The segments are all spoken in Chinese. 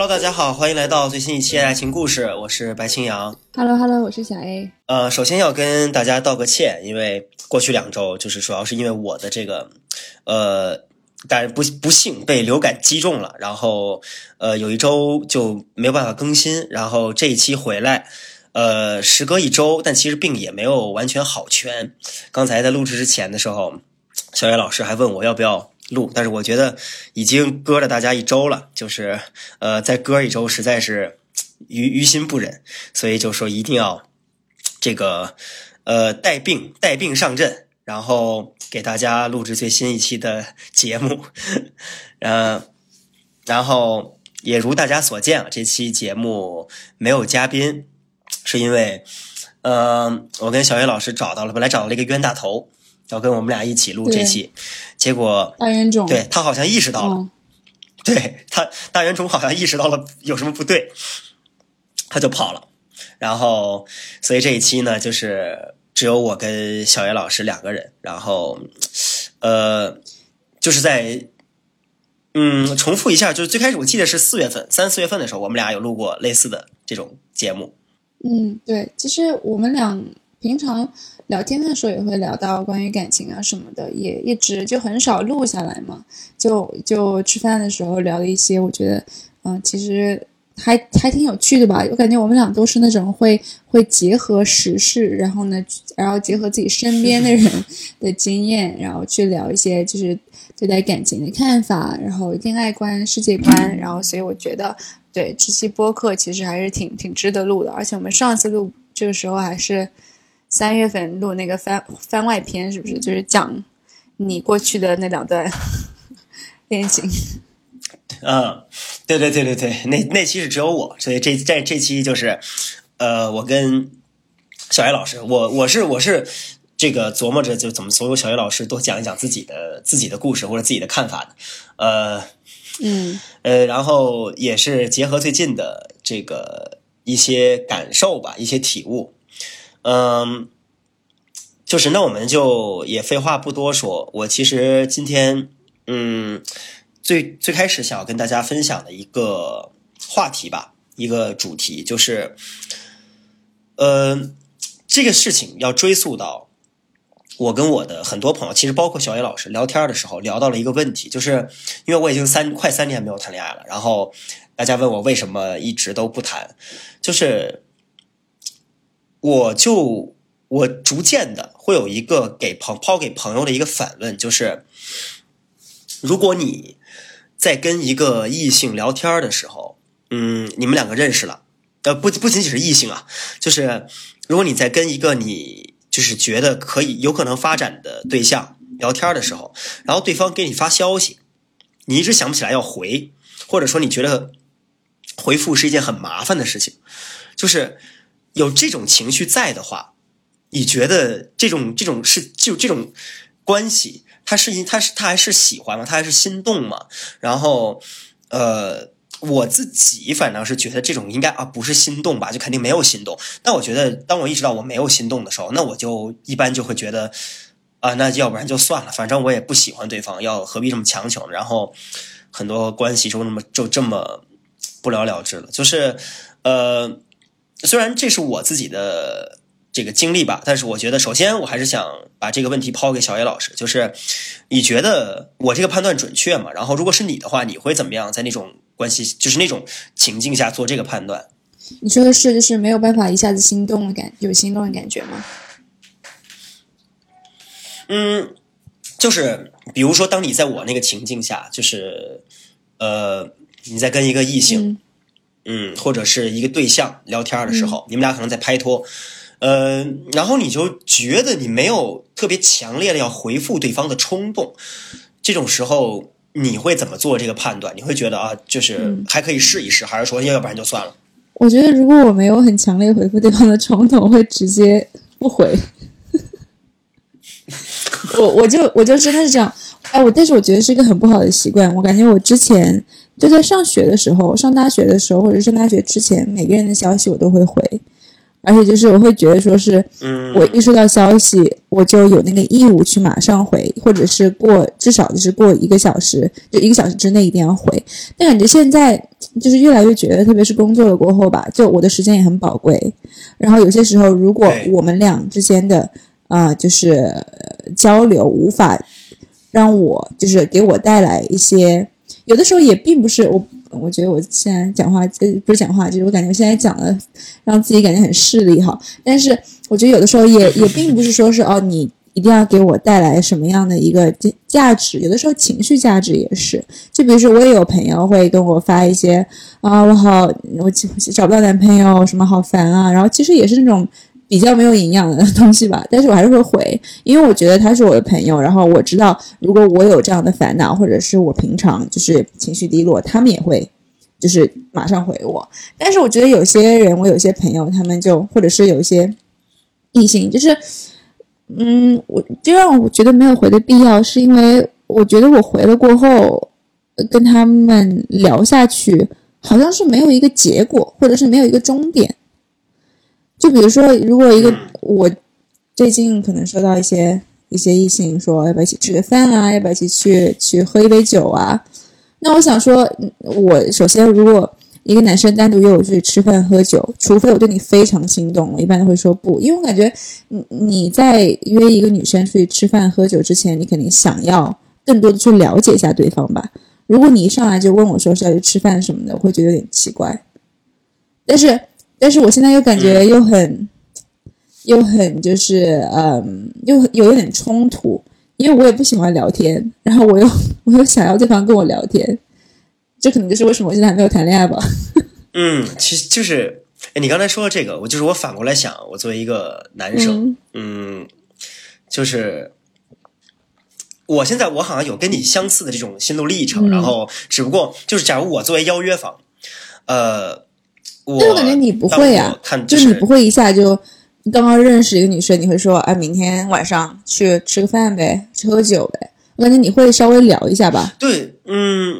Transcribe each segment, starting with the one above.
Hello，大家好，欢迎来到最新一期的爱情故事，我是白青阳。Hello，Hello，我是小 A。呃，首先要跟大家道个歉，因为过去两周就是主要是因为我的这个，呃，但是不不幸被流感击中了，然后呃有一周就没有办法更新，然后这一期回来，呃，时隔一周，但其实病也没有完全好全。刚才在录制之前的时候，小野老师还问我要不要。录，但是我觉得已经搁了大家一周了，就是呃，再搁一周实在是于于心不忍，所以就说一定要这个呃带病带病上阵，然后给大家录制最新一期的节目，呃，然后也如大家所见啊，这期节目没有嘉宾，是因为呃，我跟小月老师找到了，本来找到了一个冤大头。要跟我们俩一起录这期，结果大冤种，对他好像意识到了，嗯、对他大冤种好像意识到了有什么不对，他就跑了。然后，所以这一期呢，就是只有我跟小野老师两个人。然后，呃，就是在嗯，重复一下，就是最开始我记得是四月份，三四月份的时候，我们俩有录过类似的这种节目。嗯，对，其实我们俩平常。聊天的时候也会聊到关于感情啊什么的，也一直就很少录下来嘛。就就吃饭的时候聊了一些，我觉得，嗯、呃，其实还还挺有趣的吧。我感觉我们俩都是那种会会结合时事，然后呢，然后结合自己身边的人的经验，然后去聊一些就是对待感情的看法，然后恋爱观、世界观。然后，所以我觉得，对这期播客其实还是挺挺值得录的。而且我们上次录这个时候还是。三月份录那个番番外篇是不是就是讲你过去的那两段 恋情？嗯，对对对对对，那那期是只有我，所以这这这期就是，呃，我跟小野老师，我我是我是这个琢磨着就怎么所有小野老师多讲一讲自己的自己的故事或者自己的看法的，呃，嗯呃，然后也是结合最近的这个一些感受吧，一些体悟。嗯，就是那我们就也废话不多说，我其实今天嗯最最开始想要跟大家分享的一个话题吧，一个主题就是，呃，这个事情要追溯到我跟我的很多朋友，其实包括小野老师聊天的时候聊到了一个问题，就是因为我已经三快三年没有谈恋爱了，然后大家问我为什么一直都不谈，就是。我就我逐渐的会有一个给朋抛给朋友的一个反问，就是如果你在跟一个异性聊天的时候，嗯，你们两个认识了，呃，不不仅仅是异性啊，就是如果你在跟一个你就是觉得可以有可能发展的对象聊天的时候，然后对方给你发消息，你一直想不起来要回，或者说你觉得回复是一件很麻烦的事情，就是。有这种情绪在的话，你觉得这种这种是就这种关系，他是因他是他还是喜欢吗？他还是心动吗？然后，呃，我自己反正是觉得这种应该啊不是心动吧，就肯定没有心动。但我觉得，当我意识到我没有心动的时候，那我就一般就会觉得啊，那要不然就算了，反正我也不喜欢对方，要何必这么强求？然后很多关系就那么就这么不了了之了，就是呃。虽然这是我自己的这个经历吧，但是我觉得，首先我还是想把这个问题抛给小野老师，就是你觉得我这个判断准确吗？然后，如果是你的话，你会怎么样在那种关系，就是那种情境下做这个判断？你说的是，就是没有办法一下子心动的感，有心动的感觉吗？嗯，就是比如说，当你在我那个情境下，就是呃，你在跟一个异性。嗯嗯，或者是一个对象聊天的时候，嗯、你们俩可能在拍拖，呃，然后你就觉得你没有特别强烈的要回复对方的冲动，这种时候你会怎么做这个判断？你会觉得啊，就是还可以试一试，还是说要不然就算了？我觉得如果我没有很强烈回复对方的冲动，我会直接不回。我我就我就真的是这样，哎，我但是我觉得是一个很不好的习惯，我感觉我之前。就在上学的时候，上大学的时候，或者上大学之前，每个人的消息我都会回，而且就是我会觉得说是嗯，我一收到消息，我就有那个义务去马上回，或者是过至少就是过一个小时，就一个小时之内一定要回。但感觉现在就是越来越觉得，特别是工作了过后吧，就我的时间也很宝贵。然后有些时候，如果我们俩之间的啊、呃就是呃交流无法让我就是给我带来一些，有的时候也并不是我。我觉得我现在讲话，呃，不是讲话，就是我感觉我现在讲的，让自己感觉很势利哈。但是我觉得有的时候也也并不是说是哦，你一定要给我带来什么样的一个价值，有的时候情绪价值也是。就比如说，我也有朋友会跟我发一些啊，我好，我找不到男朋友，什么好烦啊，然后其实也是那种。比较没有营养的东西吧，但是我还是会回，因为我觉得他是我的朋友，然后我知道如果我有这样的烦恼，或者是我平常就是情绪低落，他们也会就是马上回我。但是我觉得有些人，我有些朋友，他们就或者是有一些异性，就是嗯，我就让我觉得没有回的必要，是因为我觉得我回了过后，跟他们聊下去，好像是没有一个结果，或者是没有一个终点。就比如说，如果一个我最近可能收到一些一些异性说要不要一起吃个饭啊，要不要一起去去喝一杯酒啊？那我想说，嗯我首先如果一个男生单独约我去吃饭喝酒，除非我对你非常心动，我一般都会说不，因为我感觉你你在约一个女生出去吃饭喝酒之前，你肯定想要更多的去了解一下对方吧。如果你一上来就问我说是要去吃饭什么的，我会觉得有点奇怪。但是，但是我现在又感觉又很，又很就是嗯，又有一点冲突，因为我也不喜欢聊天，然后我又 我又想要对方跟我聊天，这可能就是为什么我现在还没有谈恋爱吧。嗯，其实就是，哎，你刚才说的这个，我就是我反过来想，我作为一个男生，嗯。嗯，就是我现在我好像有跟你相似的这种心路历程，嗯。然后只不过就是，假如我作为邀约方，呃，我但我感觉你不会啊看就是你不会一下就刚刚认识一个女生，你会说啊，明天晚上去吃个饭呗，去喝酒呗。我感觉你会稍微聊一下吧。对，嗯。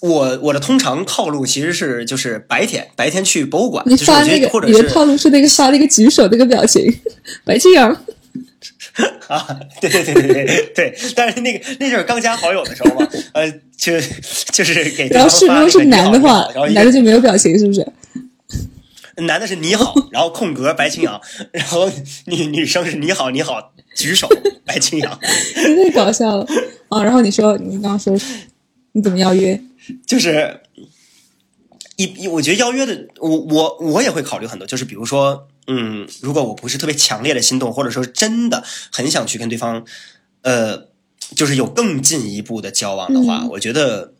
我我的通常套路其实是就是白天白天去博物馆，你发那个你的套路是那个发那个举手那个表情，白敬阳。啊，对对对对对对，但是那个那就是刚加好友的时候嘛，呃，就就是给对然后是如果是男的话男的就没有表情，是不是？男的是你好，然后空格白青阳，然后女女生是你好你好举手白青阳，太搞笑了啊！然后你说你刚刚说你怎么邀约？就是一一我觉得邀约的我我我也会考虑很多，就是比如说嗯，如果我不是特别强烈的心动，或者说真的很想去跟对方呃，就是有更进一步的交往的话，嗯我觉得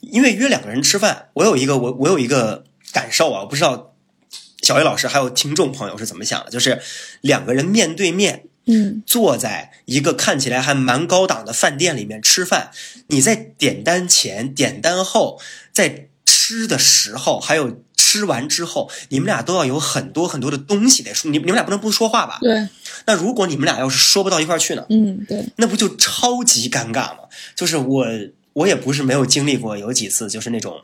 因为约两个人吃饭，我有一个我我有一个感受啊，我不知道小叶老师还有听众朋友是怎么想的，就是两个人面对面。嗯坐在一个看起来还蛮高档的饭店里面吃饭，你在点单前、点单后，在吃的时候，还有吃完之后，你们俩都要有很多很多的东西得说，你你们俩不能不说话吧？对，那如果你们俩要是说不到一块儿去呢？嗯对，那不就超级尴尬吗？就是我，我也不是没有经历过，有几次就是那种，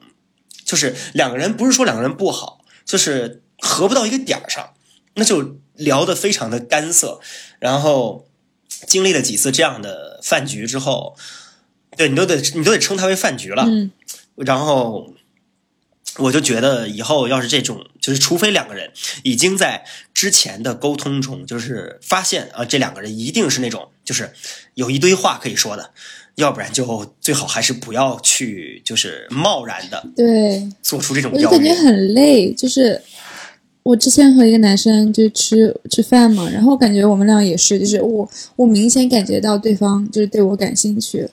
就是两个人不是说两个人不好，就是合不到一个点儿上，那就聊得非常的干涩。然后经历了几次这样的饭局之后，对你都得你都得称它为饭局了。嗯然后我就觉得以后要是这种，就是除非两个人已经在之前的沟通中，就是发现啊，这两个人一定是那种就是有一堆话可以说的，要不然就最好还是不要去就是贸然的对，做出这种我。感觉很累。就是我之前和一个男生就吃吃饭嘛，然后感觉我们俩也是，就是我我明显感觉到对方就是对我感兴趣，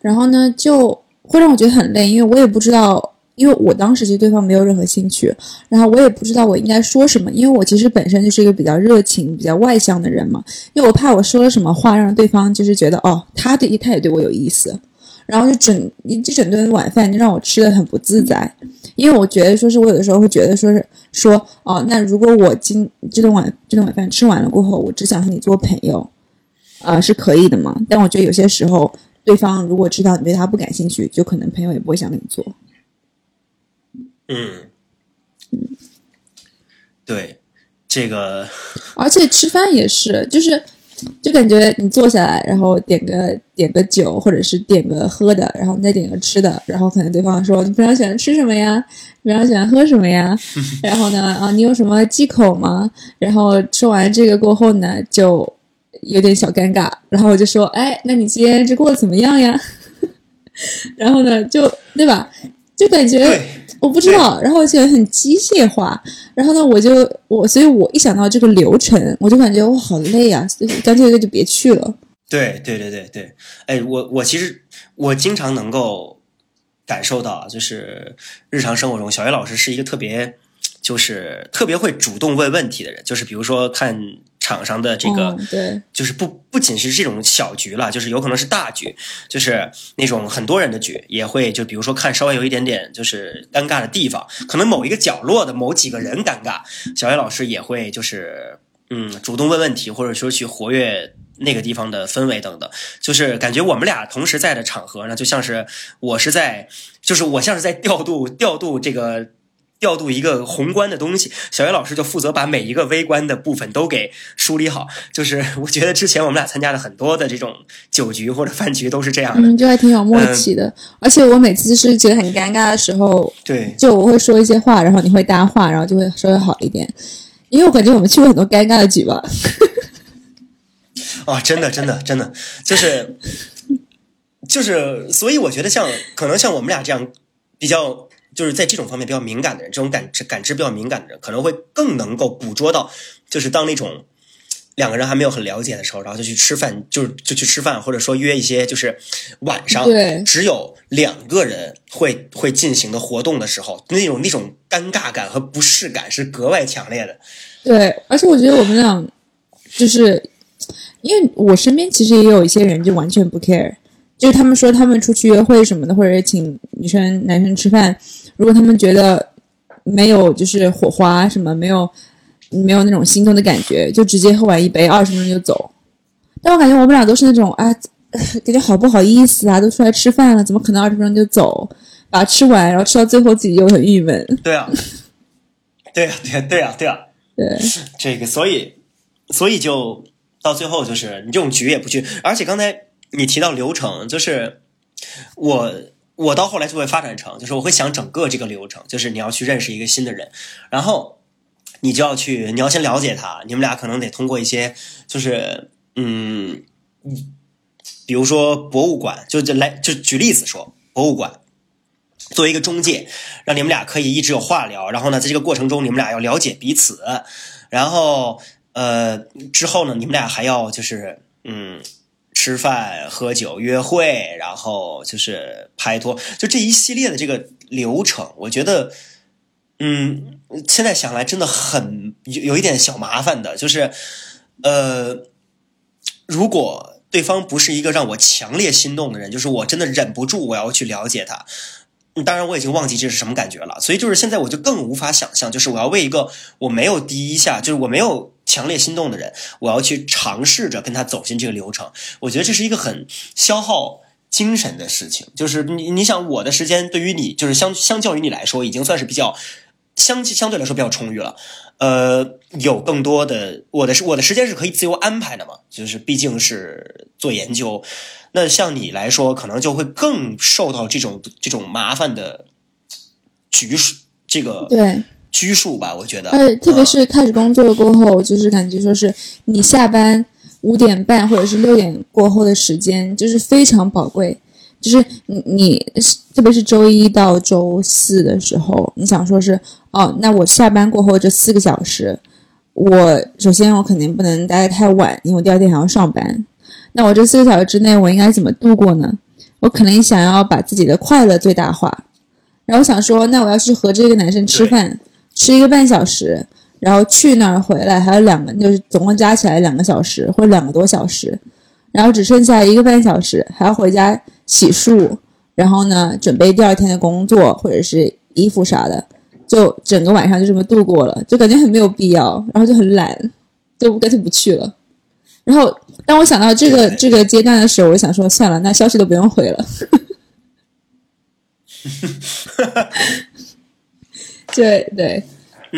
然后呢就会让我觉得很累，因为我也不知道。因为我当时对对方没有任何兴趣，然后我也不知道我应该说什么，因为我其实本身就是一个比较热情、比较外向的人嘛，因为我怕我说了什么话让对方就是觉得哦，他对他也对我有意思，然后就整一这整顿晚饭就让我吃的很不自在，因为我觉得说是我有的时候会觉得说是说哦，那如果我今这顿晚这顿晚饭吃完了过后，我只想和你做朋友，啊、是可以的嘛？但我觉得有些时候，对方如果知道你对他不感兴趣，就可能朋友也不会想跟你做。嗯，对，这个，而且吃饭也是，就是就感觉你坐下来，然后点个点个酒，或者是点个喝的，然后你再点个吃的，然后可能对方说你平常喜欢吃什么呀？平常喜欢喝什么呀？然后呢，啊，你有什么忌口吗？然后说完这个过后呢，就有点小尴尬，然后我就说，哎，那你今天这过得怎么样呀？然后呢，就对吧？就感觉对我不知道，然后而且很机械化，然后呢，我就我，所以我一想到这个流程，我就感觉我好累啊，所以干脆就别去了。对对对对对，哎，我我其实我经常能够感受到，就是日常生活中，小叶老师是一个特别就是特别会主动问问题的人，就是比如说看场上的这个。嗯、对，就是不不仅是这种小局了，就是有可能是大局，就是那种很多人的局，也会就比如说看稍微有一点点就是尴尬的地方，可能某一个角落的某几个人尴尬，小叶老师也会就是嗯主动问问题，或者说去活跃那个地方的氛围等等，就是感觉我们俩同时在的场合呢，就像是我是在，就是我像是在调度调度这个。调度一个宏观的东西，小叶老师就负责把每一个微观的部分都给梳理好。就是 我觉得之前我们俩参加的很多的这种酒局或者饭局都是这样的，嗯，就还挺有默契的。而且我每次是觉得很尴尬的时候，对，就我会说一些话，然后你会搭话，然后就会稍微好一点。因为我感觉我们去过很多尴尬的局吧。哦，真的，真的，真的，就是就是，所以我觉得像可能像我们俩这样比较。就是在这种方面比较敏感的人，这种感知感知比较敏感的人，可能会更能够捕捉到，就是当那种两个人还没有很了解的时候，然后就去吃饭，就就去吃饭，或者说约一些就是晚上只有两个人会会进行的活动的时候，那种那种尴尬感和不适感是格外强烈的。对，而且我觉得我们俩就是因为我身边其实也有一些人就完全不 care，就是他们说他们出去约会什么的，或者是请女生男生吃饭。如果他们觉得没有就是火花什么没有没有那种心动的感觉，就直接喝完一杯二十分钟就走。但我感觉我们俩都是那种啊，感觉好不好意思啊，都出来吃饭了，怎么可能二十分钟就走？把它吃完，然后吃到最后自己又很郁闷。对啊，对啊，对啊，对啊，对啊，对，这个所以所以就到最后就是你这种局也不去，而且刚才你提到流程，就是我。我到后来就会发展成，就是我会想整个这个流程，就是你要去认识一个新的人，然后你就要去，你要先了解他，你们俩可能得通过一些，就是嗯，比如说博物馆，就就来就举例子说，博物馆作为一个中介，让你们俩可以一直有话聊，然后呢，在这个过程中你们俩要了解彼此，然后呃之后呢，你们俩还要就是嗯。吃饭、喝酒、约会，然后就是拍拖，就这一系列的这个流程，我觉得，嗯，现在想来真的很有有一点小麻烦的，就是，呃，如果对方不是一个让我强烈心动的人，就是我真的忍不住我要去了解他，当然我已经忘记这是什么感觉了，所以就是现在我就更无法想象，就是我要为一个我没有第一下，就是我没有。强烈心动的人，我要去尝试着跟他走进这个流程。我觉得这是一个很消耗精神的事情。就是你，你想，我的时间对于你，就是相相较于你来说，已经算是比较相相对来说比较充裕了。呃，有更多的我的我的时间是可以自由安排的嘛？就是毕竟是做研究，那像你来说，可能就会更受到这种这种麻烦的局势。这个对。拘束吧，我觉得。呃，特别是开始工作过后，就是感觉说是你下班五点半或者是六点过后的时间，就是非常宝贵。就是你你，特别是周一到周四的时候，你想说是哦，那我下班过后这四个小时，我首先我肯定不能待得太晚，因为我第二天还要上班。那我这四个小时之内，我应该怎么度过呢？我可能想要把自己的快乐最大化，然后想说，那我要去和这个男生吃饭。吃一个半小时，然后去那儿回来还有两个，就是总共加起来两个小时或者两个多小时，然后只剩下一个半小时，还要回家洗漱，然后呢准备第二天的工作或者是衣服啥的，就整个晚上就这么度过了，就感觉很没有必要，然后就很懒，就干脆不去了。然后当我想到这个这个阶段的时候，我想说算了，那消息都不用回了。对对，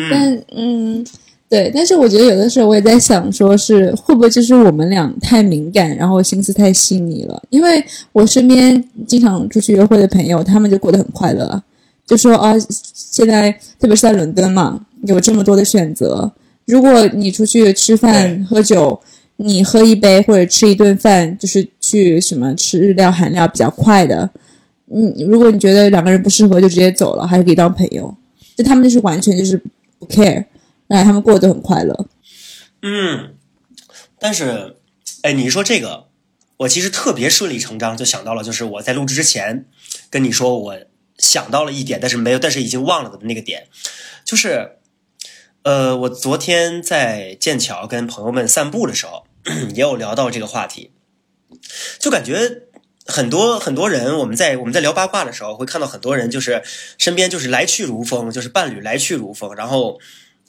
但嗯，对，但是我觉得有的时候我也在想，说是会不会就是我们俩太敏感，然后心思太细腻了？因为我身边经常出去约会的朋友，他们就过得很快乐，就说啊，现在特别是在伦敦嘛，有这么多的选择。如果你出去吃饭喝酒，你喝一杯或者吃一顿饭，就是去什么吃日料韩料比较快的。嗯，如果你觉得两个人不适合，就直接走了，还是可以当朋友。就他们就是完全就是不 care。让他们过得很快乐。嗯，但是，哎，你说这个，我其实特别顺理成章就想到了，就是我在录制之前跟你说，我想到了一点，但是没有，但是已经忘了的那个点，就是，呃，我昨天在剑桥跟朋友们散步的时候，也有聊到这个话题，就感觉很多很多人，我们在我们在聊八卦的时候，会看到很多人，就是身边就是来去如风，就是伴侣来去如风，然后。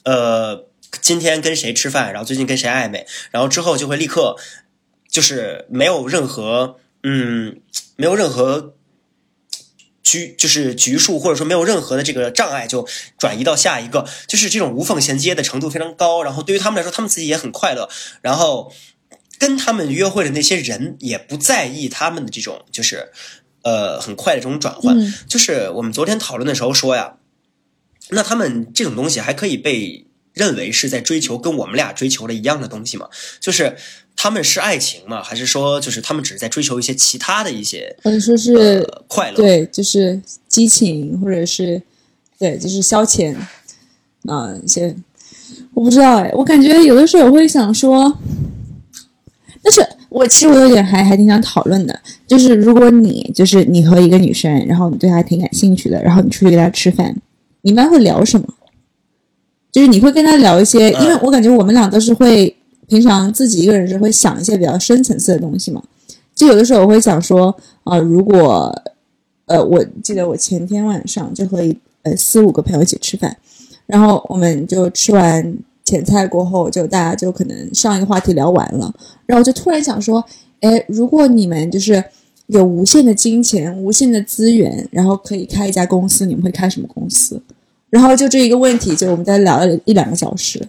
呃，今天跟谁吃饭，然后最近跟谁暧昧，然后之后就会立刻，就是没有任何，嗯，没有任何局，就是局数，或者说没有任何的这个障碍，就转移到下一个，就是这种无缝衔接的程度非常高。然后对于他们来说，他们自己也很快乐，然后跟他们约会的那些人也不在意他们的这种，就是呃很快的这种转换。就是我们昨天讨论的时候说呀。那他们这种东西还可以被认为是在追求跟我们俩追求的一样的东西吗？就是他们是爱情吗？还是说就是他们只是在追求一些其他的一些，或者说是快乐？对，就是激情，或者是对，就是消遣啊一些，我不知道哎，我感觉有的时候我会想说，但是我其实我有点还还挺想讨论的，就是如果你就是你和一个女生，然后你对她挺感兴趣的，然后你出去跟她吃饭。你们会聊什么？就是你会跟她聊一些，因为我感觉我们俩都是会平常自己一个人是会想一些比较深层次的东西嘛。就有的时候我会想说啊，如果呃，我记得我前天晚上就和一呃四五个朋友一起吃饭，然后我们就吃完前菜过后，就大家就可能上一个话题聊完了，然后就突然想说，哎，如果你们就是有无限的金钱、无限的资源，然后可以开一家公司，你们会开什么公司？然后就这一个问题，就我们在聊了一两个小时。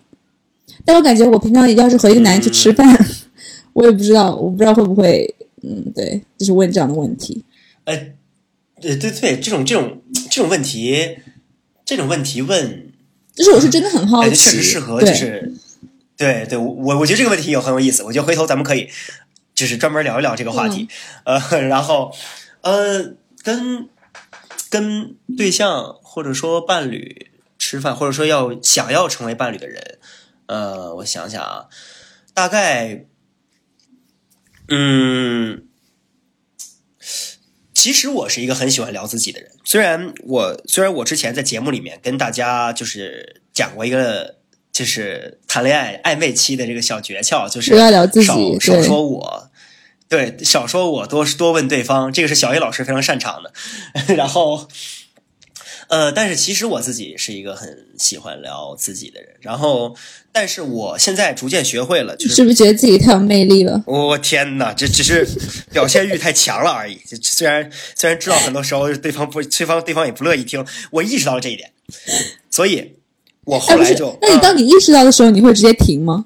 但我感觉我平常要是和一个男人去吃饭，我也不知道，我不知道会不会，嗯，对，就是问这样的问题。呃，对对对，这种这种这种问题，这种问题问，就是我是真的很好奇，确实适合，就是对对，我我觉得这个问题有很有意思，我觉得回头咱们可以就是专门聊一聊这个话题。呃，然后呃，跟跟对象。或者说伴侣吃饭，或者说要想要成为伴侣的人，呃，我想想啊，大概，嗯，其实我是一个很喜欢聊自己的人。虽然我虽然我之前在节目里面跟大家就是讲过一个，就是谈恋爱暧昧期的这个小诀窍，就是不要聊自己，少说我，对，少说我，多多问对方，这个是小 A 老师非常擅长的。然后。呃，但是其实我自己是一个很喜欢聊自己的人，然后，但是我现在逐渐学会了，就是是不是觉得自己太有魅力了？我天哪，这只是表现欲太强了而已。虽然虽然知道很多时候对方不，对方对方也不乐意听，我意识到了这一点，所以，我后来就……那你当你意识到的时候，你会直接停吗？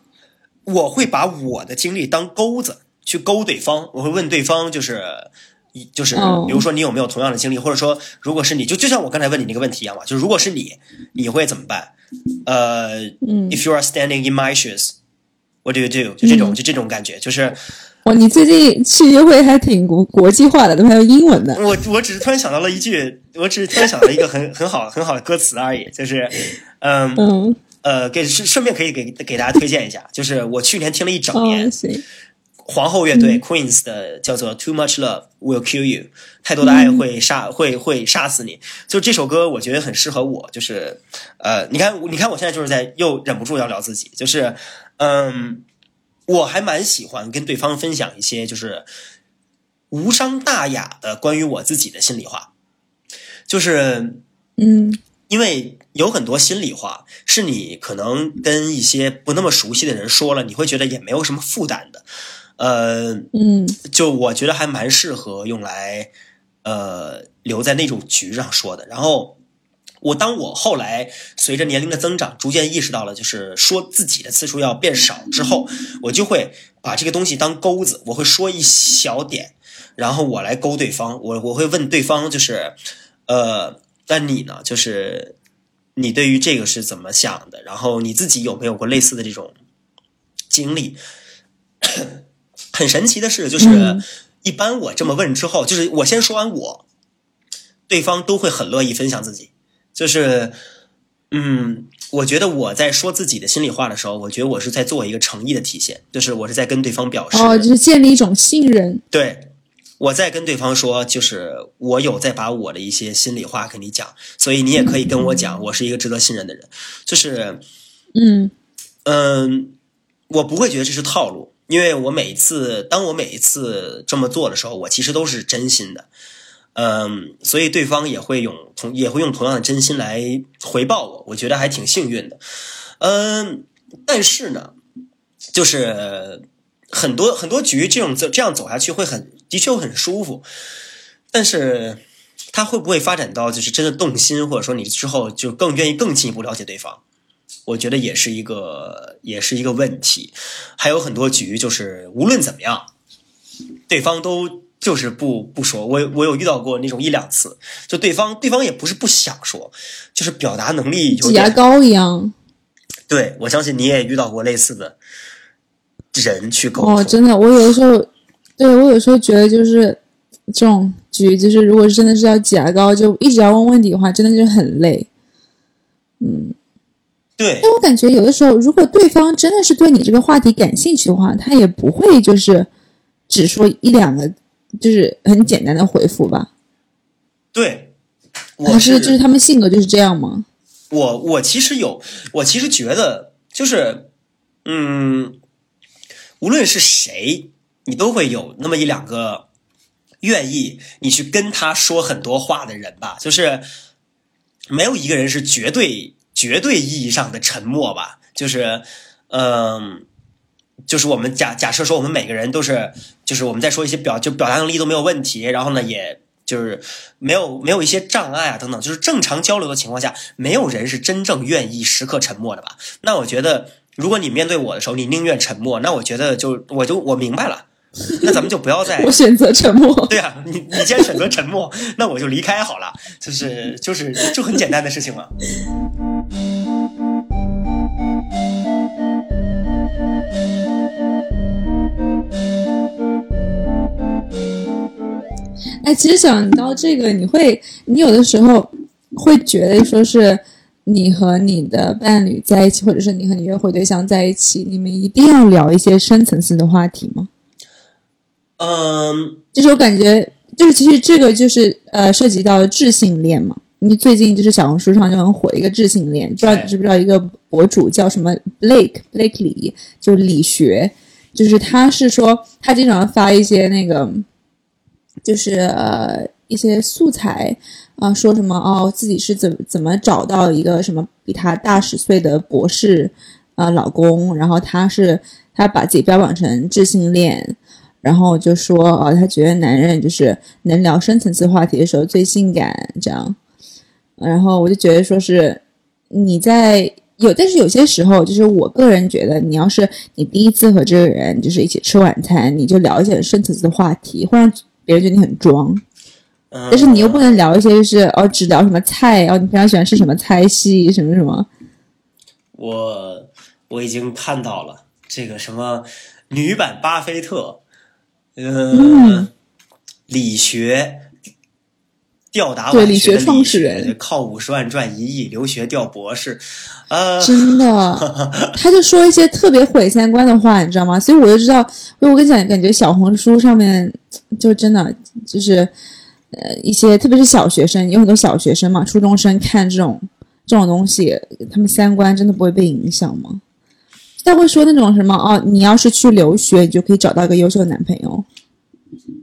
我会把我的经历当钩子去勾对方，我会问对方，就是。就是，比如说你有没有同样的经历，或者说，如果是你就就像我刚才问你那个问题一样嘛，就是如果是你，你会怎么办？呃，If you are standing in my shoes，what do you do？就这种，就这种感觉，就是，哇，你最近去约会还挺国国际化的，都还有英文的。我我只是突然想到了一句，我只是突然想到了一个很 很好很好的歌词而已，就是，嗯呃，给顺顺便可以给给大家推荐一下，就是我去年听了一整年。皇后乐队 Queens 的叫做 Too Much Love Will Kill You，太多的爱会杀会会杀死你。就这首歌，我觉得很适合我。就是呃，你看，你看，我现在就是在又忍不住要聊自己。就是嗯，我还蛮喜欢跟对方分享一些就是无伤大雅的关于我自己的心里话。就是嗯，因为有很多心里话是你可能跟一些不那么熟悉的人说了，你会觉得也没有什么负担的。呃，嗯，就我觉得还蛮适合用来，呃，留在那种局上说的。然后，我当我后来随着年龄的增长，逐渐意识到了，就是说自己的次数要变少之后，我就会把这个东西当钩子，我会说一小点，然后我来勾对方，我我会问对方，就是，呃，那你呢？就是你对于这个是怎么想的？然后你自己有没有过类似的这种经历？很神奇的是，就是、嗯一般我这么问之后，就是我先说完我，对方都会很乐意分享自己。就是，嗯，我觉得我在说自己的心里话的时候，我觉得我是在做一个诚意的体现，就是我是在跟对方表示，哦，就是建立一种信任。对，我在跟对方说，就是我有在把我的一些心里话跟你讲，所以你也可以跟我讲，我是一个值得信任的人。就是，嗯嗯，我不会觉得这是套路，因为我每一次，当我每一次这么做的时候，我其实都是真心的。嗯，所以对方也会用同也会用同样的真心来回报我，我觉得还挺幸运的。嗯，但是呢，就是很多很多局这种这这样走下去会很的确会很舒服，但是他会不会发展到就是真的动心，或者说你之后就更愿意更进一步了解对方？我觉得也是一个也是一个问题。还有很多局就是无论怎么样，对方都就是不不说。我我有遇到过那种一两次，就对方对方也不是不想说，就是表达能力有挤牙。膏一样。对，我相信你也遇到过类似的人去沟通。哦，真的，我有的时候，对我有时候觉得就是这种局，就是如果真的是要挤牙膏，就一直要问问题的话，真的就很累。对但我感觉有的时候，如果对方真的是对你这个话题感兴趣的话，他也不会就是只说一两个，就是很简单的回复吧？对，还我是就是他们性格就是这样吗？我我其实有，我其实觉得就是，嗯，无论是谁，你都会有那么一两个愿意你去跟他说很多话的人吧，就是没有一个人是绝对绝对意义上的沉默吧，就是，嗯。就是我们假假设说我们每个人都是，就是我们在说一些表就表达能力都没有问题，然后呢，也就是没有没有一些障碍啊等等，就是正常交流的情况下，没有人是真正愿意时刻沉默的吧？那我觉得，如果你面对我的时候，你宁愿沉默，那我觉得就我就我明白了，那咱们就不要再 我选择沉默。对啊，你你既然选择沉默，那我就离开好了，就是就是就很简单的事情嘛。哎，其实想到这个，你会，你有的时候会觉得说是你和你的伴侣在一起，或者是你和你约会对象在一起，你们一定要聊一些深层次的话题吗？嗯，就是我感觉，就是其实这个就是呃，涉及到智性恋嘛。你最近就是小红书上就很火一个智性恋，不知道哎你知不知道一个博主叫什么 Blake Blake 李，就是理学，就是他是说他经常发一些那个，就是呃一些素材啊、说什么哦自己是怎怎么找到一个什么比他大十岁的博士啊、老公，然后他是他把自己标榜成智性恋。然后就说哦，他觉得男人就是能聊深层次话题的时候最性感，这样。然后我就觉得说是你在有，但是有些时候，就是我个人觉得，你要是你第一次和这个人就是一起吃晚餐，你就了解深层次的话题，会让别人觉得你很装。嗯但是你又不能聊一些就是哦，只聊什么菜哦，你平常喜欢吃什么菜系什么什么。我我已经看到了这个什么女版巴菲特，呃，嗯理学吊打对理学创始人靠五十万赚一亿，留学调博士，呃，真的，他就说一些特别毁三观的话，你知道吗？所以我就知道，因为我跟你讲，感觉小红书上面就真的就是呃一些，特别是小学生，有很多小学生嘛，初中生看这种这种东西，他们三观真的不会被影响吗？他会说那种什么哦，你要是去留学，你就可以找到一个优秀的男朋友。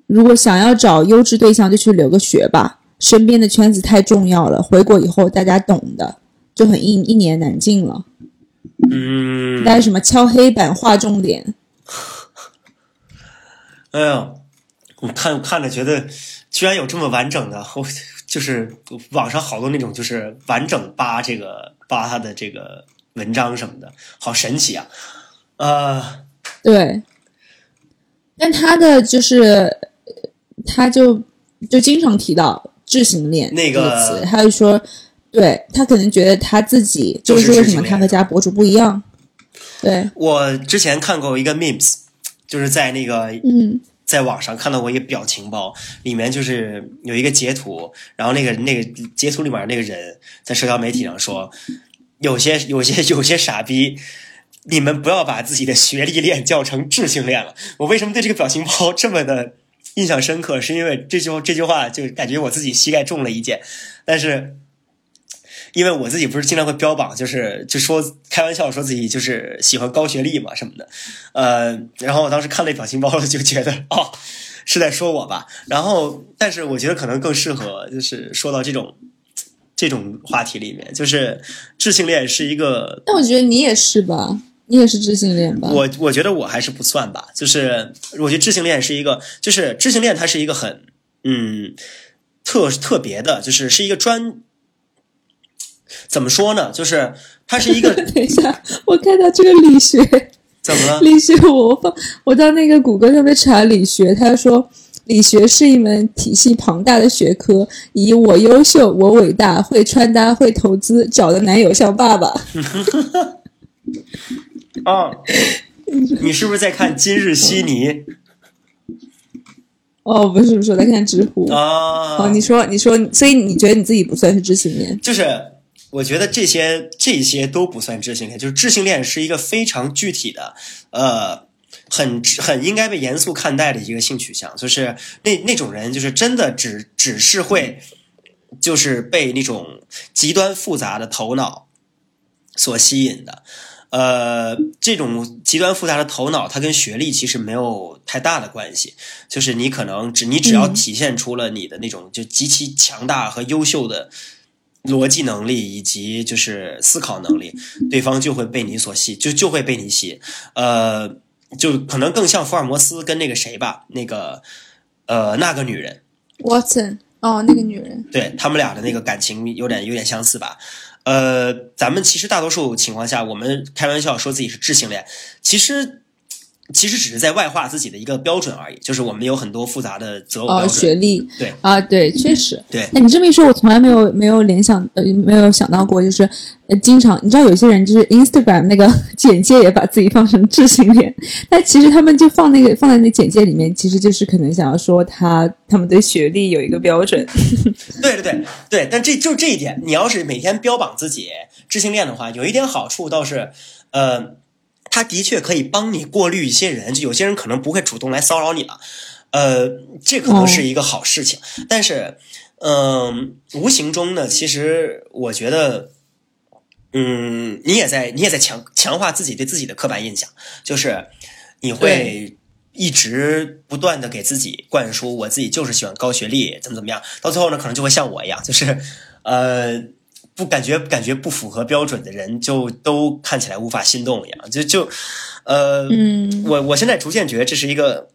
如果想要找优质对象，就去留个学吧。身边的圈子太重要了，回国以后大家懂的。就很一一言难尽了。嗯，大家什么敲黑板画重点，哎呀，我看看着觉得，居然有这么完整的，我就是网上好多那种就是完整扒这个扒他的这个文章什么的，好神奇啊！呃，对，但他的就是，他就就经常提到智性恋那个词，他就说，对他可能觉得他自己就是就是为什么他和其他博主不一样。对，我之前看过一个 memes，就是在那个嗯在网上看到过一个表情包，里面就是有一个截图，然后那个那个截图里面那个人在社交媒体上说，有些有些有些傻逼。你们不要把自己的学历链叫成智性恋了。我为什么对这个表情包这么的印象深刻？是因为这句这句话就感觉我自己膝盖中了一箭，但是因为我自己不是经常会标榜，就是就说开玩笑说自己就是喜欢高学历嘛什么的，呃，然后我当时看了表情包就觉得哦是在说我吧，然后但是我觉得可能更适合就是说到这种这种话题里面，就是智性恋是一个但我觉得你也是吧，你也是智性恋吧？我我觉得我还是不算吧，就是我觉得智性恋是一个，就是智性恋它是一个很嗯特特别的，就是是一个专怎么说呢？就是它是一个 等一下，我看到这个理学，怎么了？理学我放我到那个谷歌上面查理学，他说。理学是一门体系庞大的学科，以我优秀、我伟大、会穿搭、会投资，找的男友像爸爸。啊，你是不是在看今日悉尼哦，不是不是，我在看知乎。啊？哦，你说你说，所以你觉得你自己不算是知性恋？就是我觉得这些这些都不算知性恋，就是知性恋是一个非常具体的，呃，很很应该被严肃看待的一个性取向，就是那那种人就是真的只只是会，就是被那种极端复杂的头脑所吸引的。呃，这种极端复杂的头脑，它跟学历其实没有太大的关系。就是你可能只你只要嗯体现出了你的那种就极其强大和优秀的逻辑能力以及就是思考能力，对方就会被你所吸，就就会被你吸。呃，就可能更像福尔摩斯跟那个谁吧，那个呃那个女人，Watson，哦，那个女人，对他们俩的那个感情有点有点相似吧。呃，咱们其实大多数情况下，我们开玩笑说自己是智性恋，其实其实只是在外化自己的一个标准而已，就是我们有很多复杂的择偶标哦，准。学历，对啊，对，确实。对那，你这么一说，我从来没有没有联想呃没有想到过，就是呃，经常你知道有些人就是 Instagram 那个 简介也把自己放成智性恋，但其实他们就放那个放在那简介里面，其实就是可能想要说他他们对学历有一个标准。对对对对，但这就这一点，你要是每天标榜自己智性恋的话，有一点好处倒是，呃，它的确可以帮你过滤一些人，就有些人可能不会主动来骚扰你了，呃，这可能是一个好事情。但是，嗯、无形中呢，其实我觉得，嗯，你也在你也在强强化自己对自己的刻板印象，就是你会。一直不断的给自己灌输，我自己就是喜欢高学历，怎么怎么样，到最后呢，可能就会像我一样，就是，呃，不感觉感觉不符合标准的人，就都看起来无法心动一样，就就，呃，嗯，我我现在逐渐觉得这是一个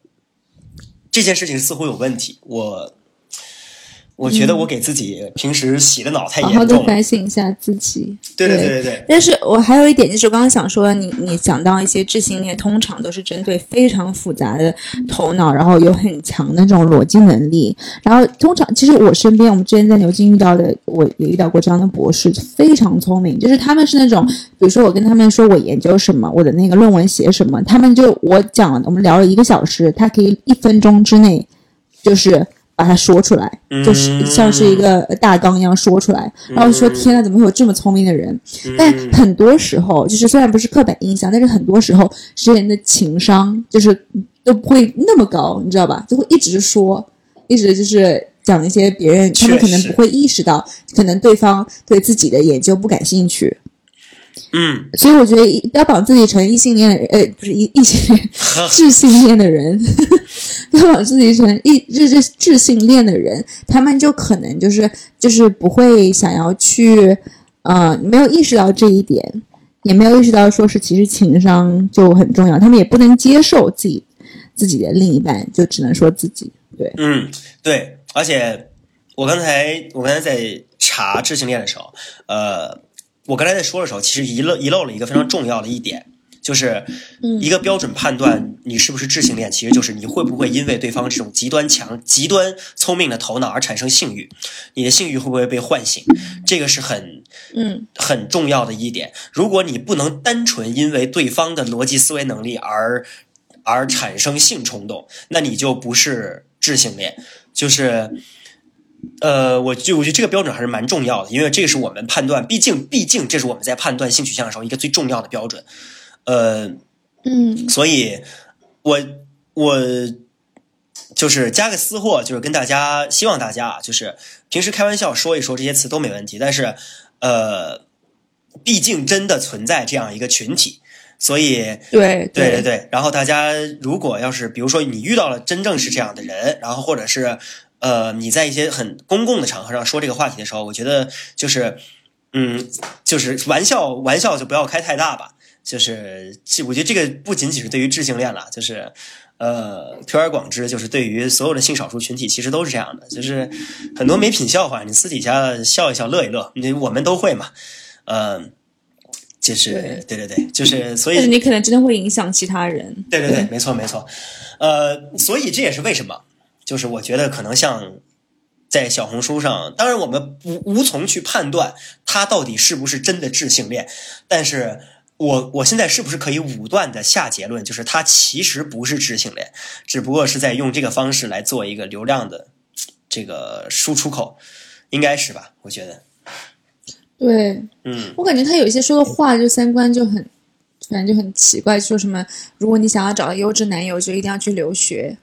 这件事情似乎有问题，我我觉得我给自己平时洗的脑太严重了好好的反省一下自己。对对对对对，但是我还有一点，就是我刚刚想说，你你讲到一些智性恋，通常都是针对非常复杂的头脑，然后有很强的这种逻辑能力。然后通常，其实我身边，我们之前在牛津遇到的，我也遇到过这样的博士，非常聪明，就是他们是那种，比如说我跟他们说我研究什么，我的那个论文写什么，他们就我讲，我们聊了一个小时，他可以一分钟之内，就是。把它说出来，就是像是一个大纲一样说出来，然后说天呐，怎么会有这么聪明的人？但很多时候，就是虽然不是刻板印象，但是很多时候，这人的情商就是都不会那么高，你知道吧？就会一直说，一直就是讲一些别人他们可能不会意识到，可能对方对自己的研究不感兴趣。嗯，所以我觉得标榜自己成异性恋的人，呃，不是异异性恋，智性恋的人，标榜自己成异智智智性恋的人，他们就可能就是就是不会想要去，呃，没有意识到这一点，也没有意识到说是其实情商就很重要，他们也不能接受自己自己的另一半，就只能说自己对，嗯，对，而且我刚才我刚才在查智性恋的时候，呃，我刚才在说的时候，其实遗漏遗漏了一个非常重要的一点。就是一个标准判断你是不是智性恋，其实就是你会不会因为对方这种极端强、极端聪明的头脑而产生性欲，你的性欲会不会被唤醒？这个是很嗯很重要的一点。如果你不能单纯因为对方的逻辑思维能力而而产生性冲动，那你就不是智性恋。就是呃，我就我觉得这个标准还是蛮重要的，因为这是我们判断，毕竟毕竟这是我们在判断性取向的时候一个最重要的标准。呃，嗯，所以，我我就是加个私货，就是跟大家，希望大家啊，就是平时开玩笑说一说这些词都没问题，但是，呃，毕竟真的存在这样一个群体，所以，对对对对，然后大家如果要是比如说你遇到了真正是这样的人，然后或者是呃你在一些很公共的场合上说这个话题的时候，我觉得就是嗯，就是玩笑玩笑就不要开太大吧。就是我觉得这个不仅仅是对于智性恋了，就是呃推而广之，就是对于所有的性少数群体，其实都是这样的。就是很多没品笑话，你私底下笑一笑，乐一乐，你我们都会嘛。嗯，就是对对对，就是所以，但是你可能真的会影响其他人。对对对，没错没错。呃，所以这也是为什么，就是我觉得可能像在小红书上，当然我们无无从去判断他到底是不是真的智性恋，但是。我我现在是不是可以武断的下结论，就是他其实不是智性恋，只不过是在用这个方式来做一个流量的这个输出口，应该是吧？我觉得，对，嗯，我感觉他有一些说的话就三观就很，反正就很奇怪，说什么如果你想要找到优质男友，就一定要去留学，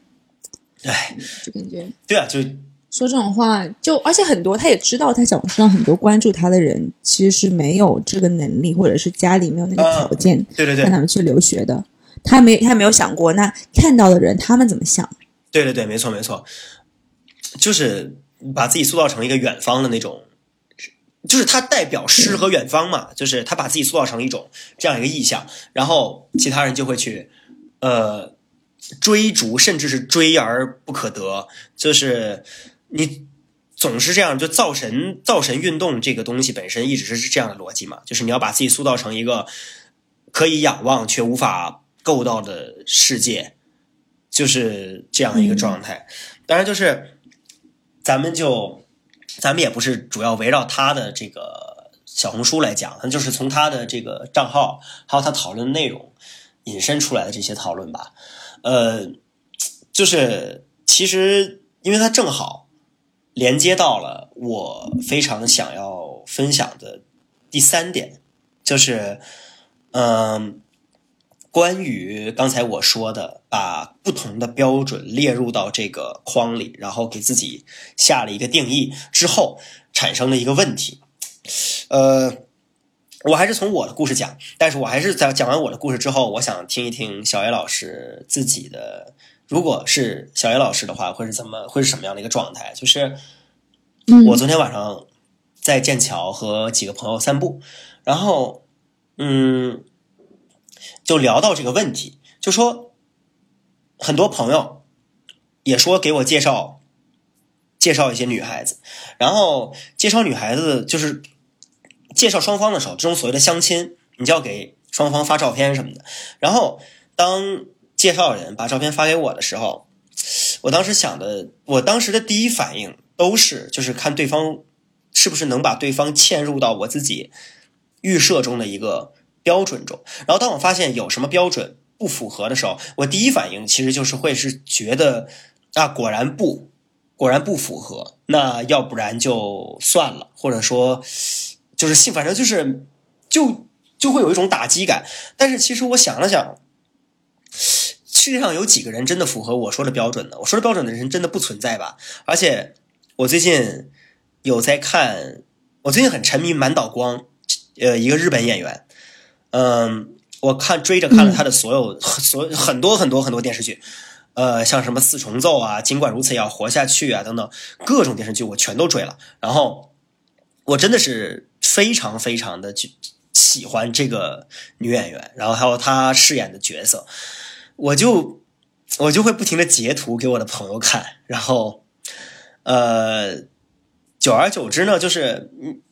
哎，就感觉对啊，就。说这种话，就而且很多他也知道，他小红书上很多关注他的人其实是没有这个能力，或者是家里没有那个条件，对对对，让他们去留学的。他没他没有想过，那看到的人他们怎么想？对对对，没错没错，就是把自己塑造成一个远方的那种，就是他代表诗和远方嘛，就是他把自己塑造成一种这样一个意象，然后其他人就会去呃追逐，甚至是追而不可得，就是。你总是这样，就造神造神运动这个东西本身一直是这样的逻辑嘛？就是你要把自己塑造成一个可以仰望却无法够到的世界，就是这样一个状态。当然，就是咱们就咱们也不是主要围绕他的这个小红书来讲，那就是从他的这个账号还有他讨论内容引申出来的这些讨论吧。呃，就是其实因为它正好。连接到了我非常想要分享的第三点，就是，嗯，关于刚才我说的，把不同的标准列入到这个框里，然后给自己下了一个定义之后，产生了一个问题。呃，我还是从我的故事讲，但是我还是在讲完我的故事之后，我想听一听小野老师自己的。如果是小野老师的话，会是怎么？会是什么样的一个状态？就是我昨天晚上在剑桥和几个朋友散步，然后嗯，就聊到这个问题，就说很多朋友也说给我介绍介绍一些女孩子，然后介绍女孩子就是介绍双方的时候，这种所谓的相亲，你就要给双方发照片什么的，然后当。介绍人把照片发给我的时候，我当时想的，我当时的第一反应都是就是看对方是不是能把对方嵌入到我自己预设中的一个标准中。然后当我发现有什么标准不符合的时候，我第一反应其实就是会是觉得啊，果然不，果然不符合，那要不然就算了，或者说就是性，反正就是就就会有一种打击感。但是其实我想了想。世界上有几个人真的符合我说的标准呢？我说的标准的人真的不存在吧？而且我最近有在看，我最近很沉迷满岛光，呃，一个日本演员。嗯，我看追着看了他的所有 所很多很多很多电视剧，呃，像什么四重奏啊，尽管如此也要活下去啊等等各种电视剧我全都追了。然后我真的是非常非常的喜欢这个女演员，然后还有她饰演的角色。我就我就会不停的截图给我的朋友看，然后，呃，久而久之呢，就是嗯，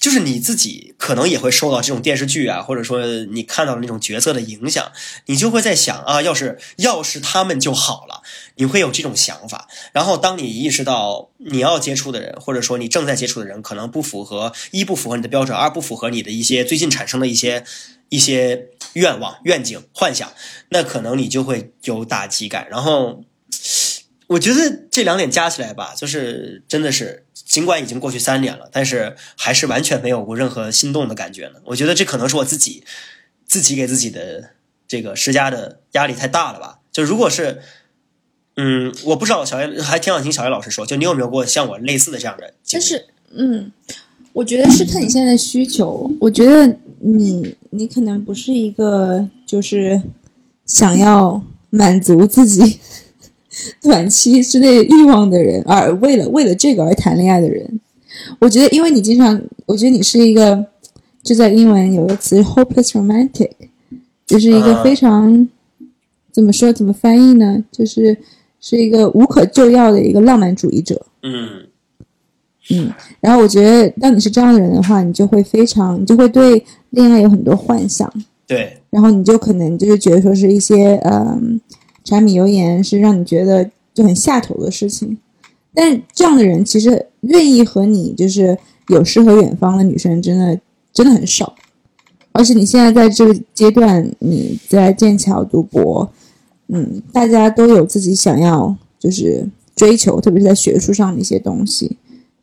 就是你自己可能也会受到这种电视剧啊，或者说你看到的那种角色的影响，你就会在想啊，要是要是他们就好了，你会有这种想法。然后当你意识到你要接触的人，或者说你正在接触的人，可能不符合一不符合你的标准，二不符合你的一些最近产生的一些一些愿望、愿景、幻想，那可能你就会有打击感。然后。我觉得这两点加起来吧，就是真的是，尽管已经过去三年了，但是还是完全没有过任何心动的感觉呢。我觉得这可能是我自己自己给自己的这个施加的压力太大了吧。就如果是，嗯，我不知道小叶还挺想听小叶老师说，就你有没有过像我类似的这样的？但是，嗯，我觉得是看你现在的需求。我觉得你你可能不是一个就是想要满足自己。短期之内欲望的人，而为了为了这个而谈恋爱的人，我觉得，因为你经常，我觉得你是一个，就在英文有个词 “hopeless romantic”，就是一个非常怎么说怎么翻译呢？就是是一个无可救药的一个浪漫主义者。嗯嗯，然后我觉得，当你是这样的人的话，你就会非常，你就会对恋爱有很多幻想。对，然后你就可能就是觉得说是一些嗯。柴米油盐是让你觉得就很下头的事情，但这样的人其实愿意和你就是有诗和远方的女生真的真的很少，而且你现在在这个阶段，你在剑桥读博，嗯，大家都有自己想要就是追求，特别是在学术上的一些东西，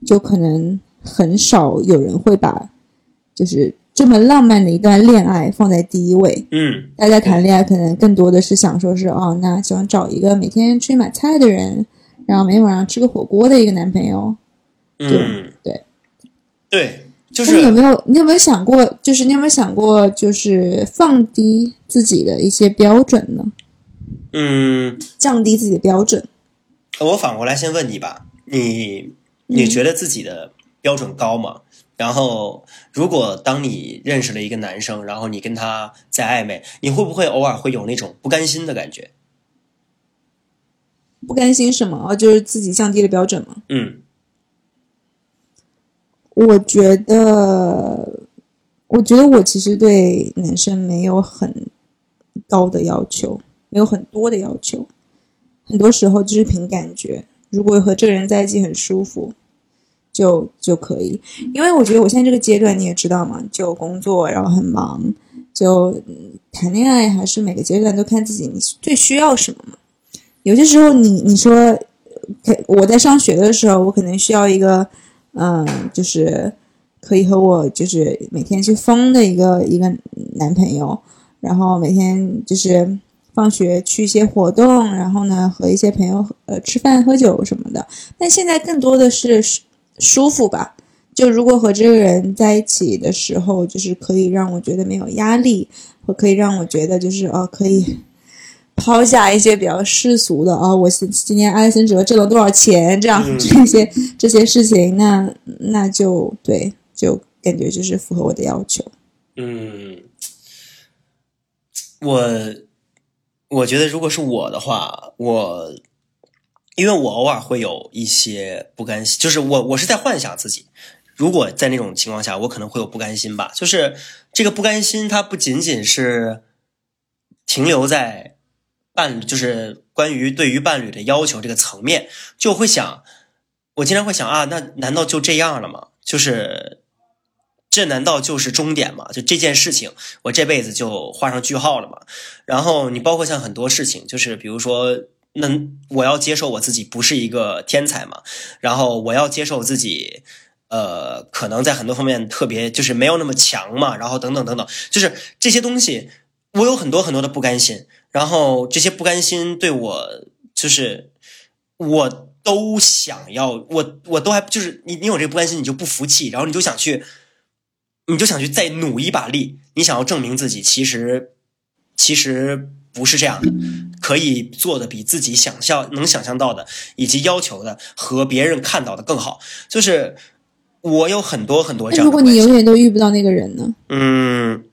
就可能很少有人会把就是。这么浪漫的一段恋爱放在第一位，嗯，大家谈恋爱可能更多的是想说是哦，那喜欢找一个每天出去买菜的人，然后每天晚上吃个火锅的一个男朋友，嗯，对，对，就是你有没有你有没有想过，就是你有没有想过，就是放低自己的一些标准呢？嗯，降低自己的标准。我反过来先问你吧，你你觉得自己的标准高吗？然后，如果当你认识了一个男生，然后你跟他在暧昧，你会不会偶尔会有那种不甘心的感觉？不甘心什么？就是自己降低了标准吗？嗯，我觉得，我觉得我其实对男生没有很高的要求，没有很多的要求，很多时候就是凭感觉。如果和这个人在一起很舒服。就就可以，因为我觉得我现在这个阶段你也知道嘛，就工作然后很忙，就谈恋爱还是每个阶段都看自己你最需要什么嘛。有些时候你你说，我在上学的时候，我可能需要一个，嗯，就是可以和我就是每天去疯的一个一个男朋友，然后每天就是放学去一些活动，然后呢和一些朋友呃吃饭喝酒什么的。但现在更多的是。舒服吧，就如果和这个人在一起的时候，就是可以让我觉得没有压力，或可以让我觉得就是哦，可以抛下一些比较世俗的啊，我今今天安森哲挣了多少钱这样这些这些事情，那那就对，就感觉就是符合我的要求。嗯，我我觉得如果是我的话，我。因为我偶尔会有一些不甘心，就是我我是在幻想自己，如果在那种情况下，我可能会有不甘心吧。就是这个不甘心，它不仅仅是停留在伴，就是关于对于伴侣的要求这个层面，就会想，我经常会想啊，那难道就这样了吗？就是这难道就是终点吗？就这件事情，我这辈子就画上句号了吗？然后你包括像很多事情，就是比如说。那我要接受我自己不是一个天才嘛，然后我要接受自己，呃，可能在很多方面特别就是没有那么强嘛，然后等等等等，就是这些东西，我有很多很多的不甘心，然后这些不甘心对我就是我都想要，我我都还就是你你有这个不甘心，你就不服气，然后你就想去，你就想去再努一把力，你想要证明自己，其实其实。不是这样的，可以做的比自己想象能想象到的，以及要求的和别人看到的更好。就是我有很多很多这样。如果你永远都遇不到那个人呢？嗯，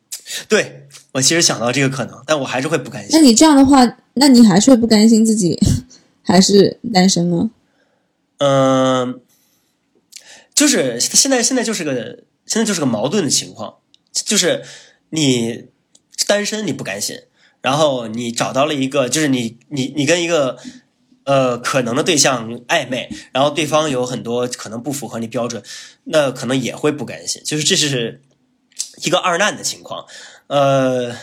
对我其实想到这个可能，但我还是会不甘心。那你这样的话，那你还是会不甘心自己还是单身吗？嗯，就是现在现在就是个现在就是个矛盾的情况，就是你单身你不甘心，然后你找到了一个，就是你你你跟一个呃可能的对象暧昧，然后对方有很多可能不符合你标准，那可能也会不甘心，就是这是一个二难的情况。呃，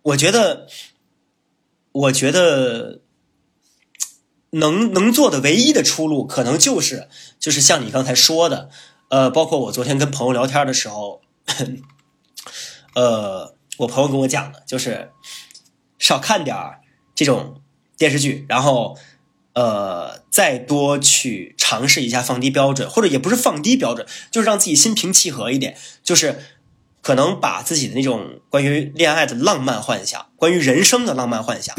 我觉得，我觉得。能能做的唯一的出路，可能就是就是像你刚才说的，呃，包括我昨天跟朋友聊天的时候，呃，我朋友跟我讲的，就是少看点儿这种电视剧，然后呃，再多去尝试一下放低标准，或者也不是放低标准，就是让自己心平气和一点，就是可能把自己的那种关于恋爱的浪漫幻想，关于人生的浪漫幻想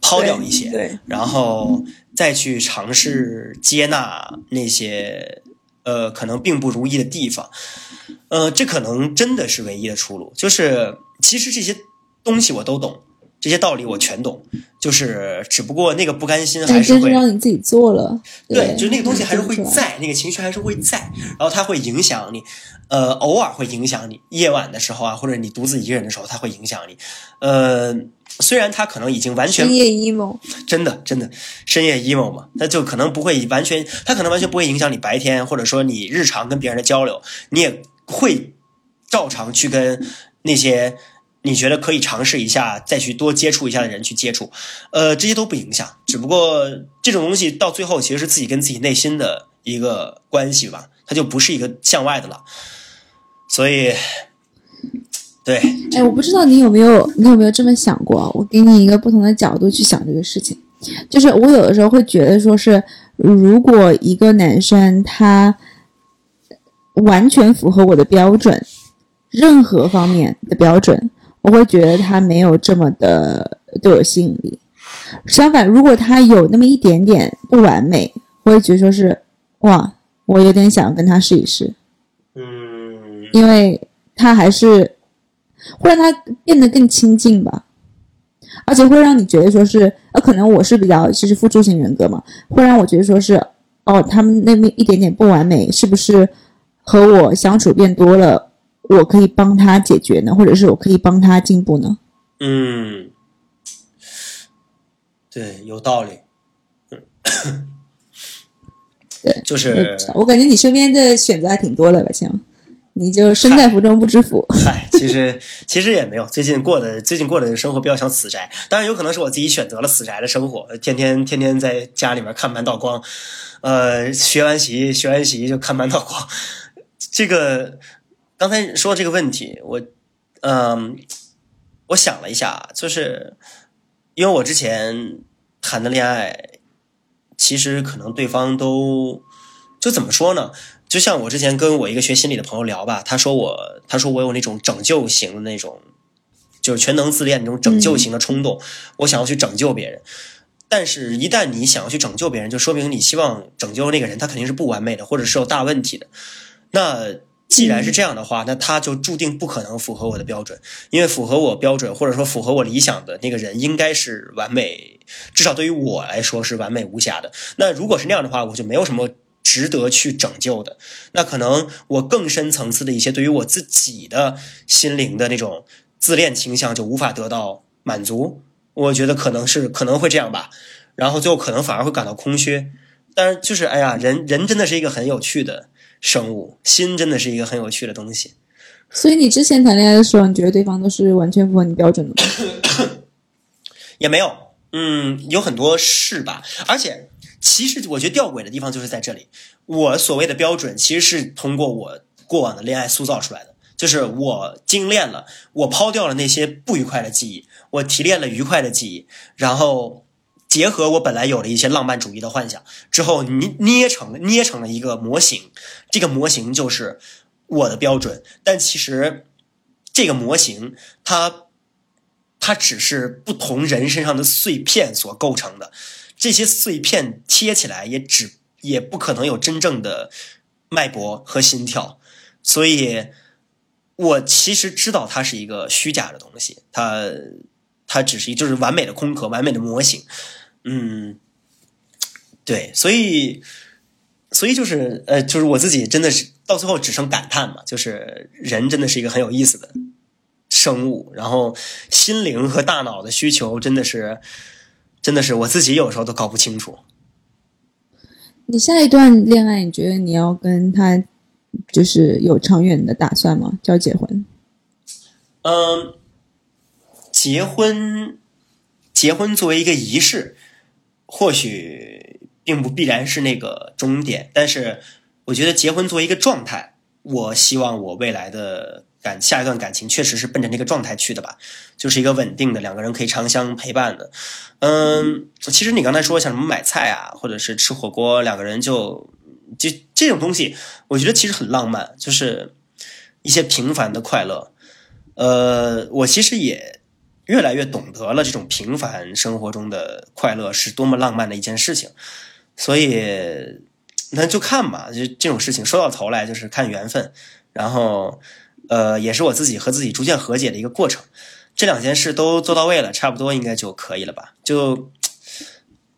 抛掉一些，对，然后。再去尝试接纳那些呃可能并不如意的地方，呃，这可能真的是唯一的出路。就是其实这些东西我都懂，这些道理我全懂，就是只不过那个不甘心还是会让你自己做了。对，就那个东西还是会在，那个情绪还是会在，然后它会影响你，呃，偶尔会影响你。夜晚的时候啊，或者你独自一个人的时候，它会影响你，呃。虽然它可能已经完全深夜 emo，真的真的深夜 emo 嘛，那就可能不会完全，它可能完全不会影响你白天，或者说你日常跟别人的交流，你也会照常去跟那些你觉得可以尝试一下，再去多接触一下的人去接触，呃，这些都不影响。只不过这种东西到最后其实是自己跟自己内心的一个关系吧，它就不是一个向外的了，所以。对，哎，我不知道你有没有，你有没有这么想过？我给你一个不同的角度去想这个事情，就是我有的时候会觉得，说是如果一个男生他完全符合我的标准，任何方面的标准，我会觉得他没有这么的对我吸引力。相反，如果他有那么一点点不完美，我会觉得说是哇，我有点想跟他试一试。嗯，因为他还是。会让他变得更亲近吧，而且会让你觉得说是，呃，可能我是比较其实付出型人格嘛，会让我觉得说是，哦，他们那么一点点不完美，是不是和我相处变多了，我可以帮他解决呢，或者是我可以帮他进步呢？嗯，对，有道理。对，就是我感觉你身边的选择还挺多的吧，像。你就身在福中不知福。嗨，其实其实也没有，最近过的最近过的生活比较像死宅，当然有可能是我自己选择了死宅的生活，天天天天在家里面看满道光，呃，学完习学完习就看满道光。这个刚才说这个问题，我嗯，我想了一下，就是因为我之前谈的恋爱，其实可能对方都就怎么说呢？就像我之前跟我一个学心理的朋友聊吧，他说我，他说我有那种拯救型的那种，就是全能自恋那种拯救型的冲动，我想要去拯救别人。但是，一旦你想要去拯救别人，就说明你希望拯救那个人，他肯定是不完美的，或者是有大问题的。那既然是这样的话，那他就注定不可能符合我的标准，因为符合我标准或者说符合我理想的那个人，应该是完美，至少对于我来说是完美无瑕的。那如果是那样的话，我就没有什么。值得去拯救的，那可能我更深层次的一些对于我自己的心灵的那种自恋倾向就无法得到满足，我觉得可能是可能会这样吧，然后最后可能反而会感到空虚。但是就是哎呀，人人真的是一个很有趣的生物，心真的是一个很有趣的东西。所以你之前谈恋爱的时候，你觉得对方都是完全符合你标准的吗？也没有，嗯，有很多是吧，而且。其实我觉得吊诡的地方就是在这里，我所谓的标准其实是通过我过往的恋爱塑造出来的，就是我精炼了，我抛掉了那些不愉快的记忆，我提炼了愉快的记忆，然后结合我本来有的一些浪漫主义的幻想之后，捏捏成捏成了一个模型，这个模型就是我的标准，但其实这个模型它它只是不同人身上的碎片所构成的。这些碎片贴起来也只也不可能有真正的脉搏和心跳，所以我其实知道它是一个虚假的东西，它它只是就是完美的空壳，完美的模型，嗯，对，所以所以就是呃，就是我自己真的是到最后只剩感叹嘛，就是人真的是一个很有意思的生物，然后心灵和大脑的需求真的是，真的是我自己有时候都搞不清楚。你下一段恋爱，你觉得你要跟他就是有长远的打算吗？就要结婚？嗯，结婚，结婚作为一个仪式，或许并不必然是那个终点，但是我觉得结婚作为一个状态，我希望我未来的感下一段感情确实是奔着那个状态去的吧，就是一个稳定的两个人可以长相陪伴的。嗯，其实你刚才说像什么买菜啊，或者是吃火锅，两个人就就这种东西，我觉得其实很浪漫，就是一些平凡的快乐。呃，我其实也越来越懂得了这种平凡生活中的快乐是多么浪漫的一件事情，所以那就看吧，就这种事情说到头来就是看缘分，然后呃，也是我自己和自己逐渐和解的一个过程。这两件事都做到位了，差不多应该就可以了吧？就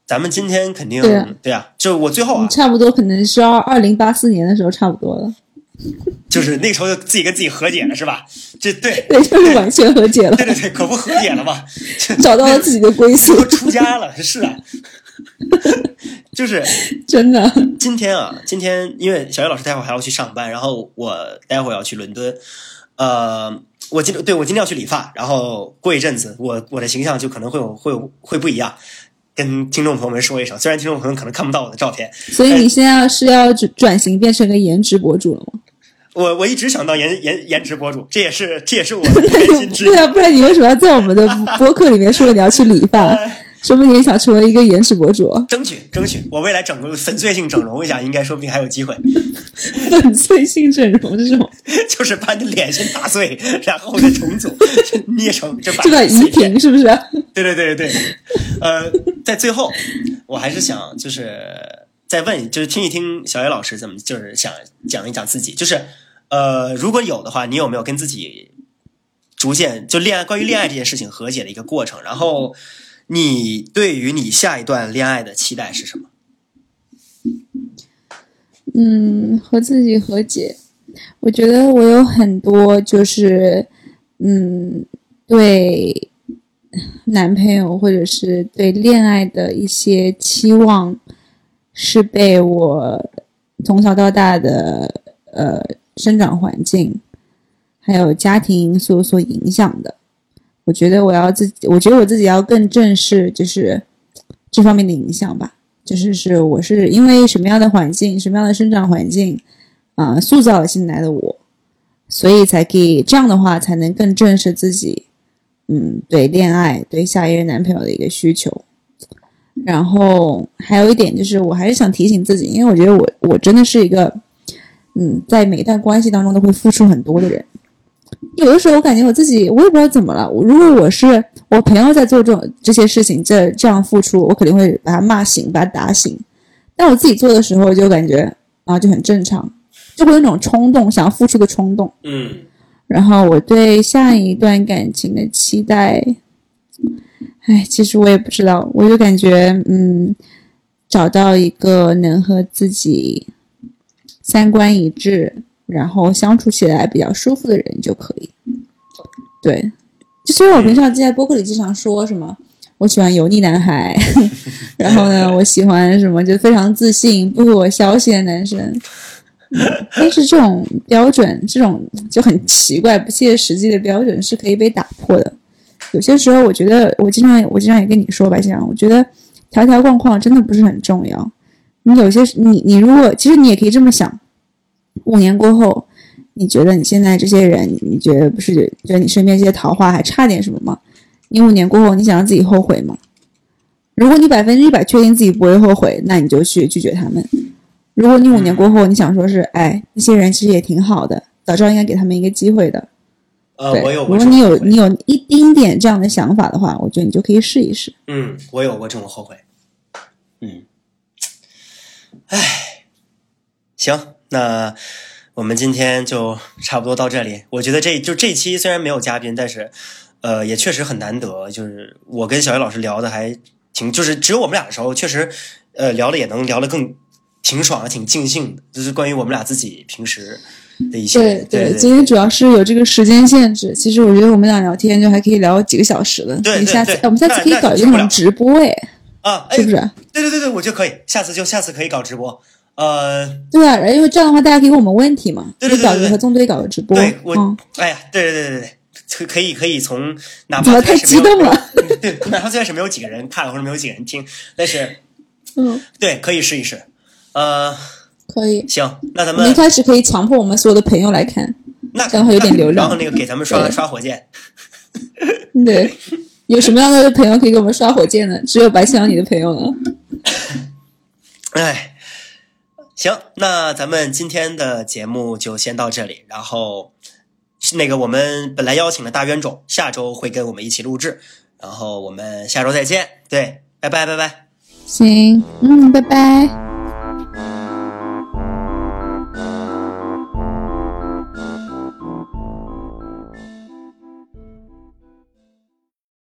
咱们今天肯定对啊就我最后啊，差不多可能是要二零八四年的时候差不多了，就是那个时候就自己跟自己和解了，是吧？这对 对，就是完全和解了对，对对，可不和解了嘛？找到了自己的归宿，都出家了，是啊，就是真的。今天啊，今天因为小叶老师待会儿还要去上班，然后我待会儿要去伦敦，呃，我今对我今天要去理发，然后过一阵子，我我的形象就可能会有会有会不一样，跟听众朋友们说一声，虽然听众朋友们可能看不到我的照片，所以你现在是要转转型变成个颜值博主了吗？我我一直想当颜颜颜值博主，这也是这也是我 的内心之 对啊，不然你为什么要在我们的 播客里面说你要去理发？说不定你想成为一个颜值博主，争取争取，我未来整个粉碎性整容一下，应该说不定还有机会。粉碎性整容这种，就是把你脸先打碎，然后再重组，捏成这把这个移平是不是？对对对对对，呃，在最后，我还是想就是再问，就是听一听小野老师怎么，就是想讲一讲自己，就是呃，如果有的话，你有没有跟自己逐渐就恋爱关于恋爱这件事情和解的一个过程？然后你对于你下一段恋爱的期待是什么？嗯，和自己和解。我觉得我有很多就是，嗯，对男朋友或者是对恋爱的一些期望，是被我从小到大的呃生长环境，还有家庭因素所影响的。我觉得我要自己，我觉得我自己要更正视就是这方面的影响吧。就是是我是因为什么样的环境、什么样的生长环境啊、塑造了现在的我，所以才可以这样的话才能更正视自己，嗯，对恋爱、对下一任男朋友的一个需求。然后还有一点就是，我还是想提醒自己，因为我觉得我我真的是一个，嗯，在每一段关系当中都会付出很多的人。有的时候我感觉我自己，我也不知道怎么了。我如果我是我朋友在做这种这些事情，这这样付出，我肯定会把他骂醒，把他打醒。但我自己做的时候，就感觉啊就很正常，就会有那种冲动，想要付出的冲动。嗯然后我对下一段感情的期待，哎，其实我也不知道，我就感觉，嗯，找到一个能和自己三观一致，然后相处起来比较舒服的人就可以。对，就虽然我平常在播客里经常说什么，我喜欢油腻男孩，然后呢，我喜欢什么就非常自信、不回我消息的男生。但是这种标准，这种就很奇怪、不切实际的标准是可以被打破的。有些时候，我觉得我经常我经常也跟你说吧，这样我觉得条条框框真的不是很重要。你有些你你如果其实你也可以这么想，五年过后，你觉得你现在这些人，你你觉得不是觉得你身边这些桃花还差点什么吗？你五年过后，你想让自己后悔吗？如果你百分之一百确定自己不会后悔，那你就去拒绝他们。如果你五年过后你想说是，哎，那些人其实也挺好的，早知道应该给他们一个机会的。呃，对，我有如果你有你有一丁点这样的想法的话，我觉得你就可以试一试。嗯，我有过这种后悔。嗯，唉，行，那我们今天就差不多到这里。我觉得这就这期虽然没有嘉宾，但是呃，也确实很难得。就是我跟小叶老师聊的还挺，就是只有我们俩的时候，确实呃聊的也能聊得更挺爽的，挺尽兴的，就是关于我们俩自己平时的一些。对对今天主要是有这个时间限制。其实我觉得我们俩聊天就还可以聊几个小时了。对对你下次对我们下次可以搞一个那种直播，哎，啊，哎是不，是？对对对对，我觉得可以，下次就下次可以搞直播。呃，对啊，因为这样的话大家可以问我们问题嘛。对对对对对就搞一个和纵队搞个直播。对我，嗯，哎呀，对对对对对，可可以可以从哪怎么太激动了？对，哪怕最开始没有几个人看或者没有几个人听，但是嗯，对，可以试一试。呃，可以。行，那咱们们一开始可以强迫我们所有的朋友来看，那这样会有点流量然后那个给咱们刷刷火箭。对，有什么样的朋友可以给我们刷火箭呢？只有白想你的朋友了。哎，行，那咱们今天的节目就先到这里。然后那个我们本来邀请的大冤种，下周会跟我们一起录制。然后我们下周再见。对，拜拜拜拜。行，嗯，拜拜。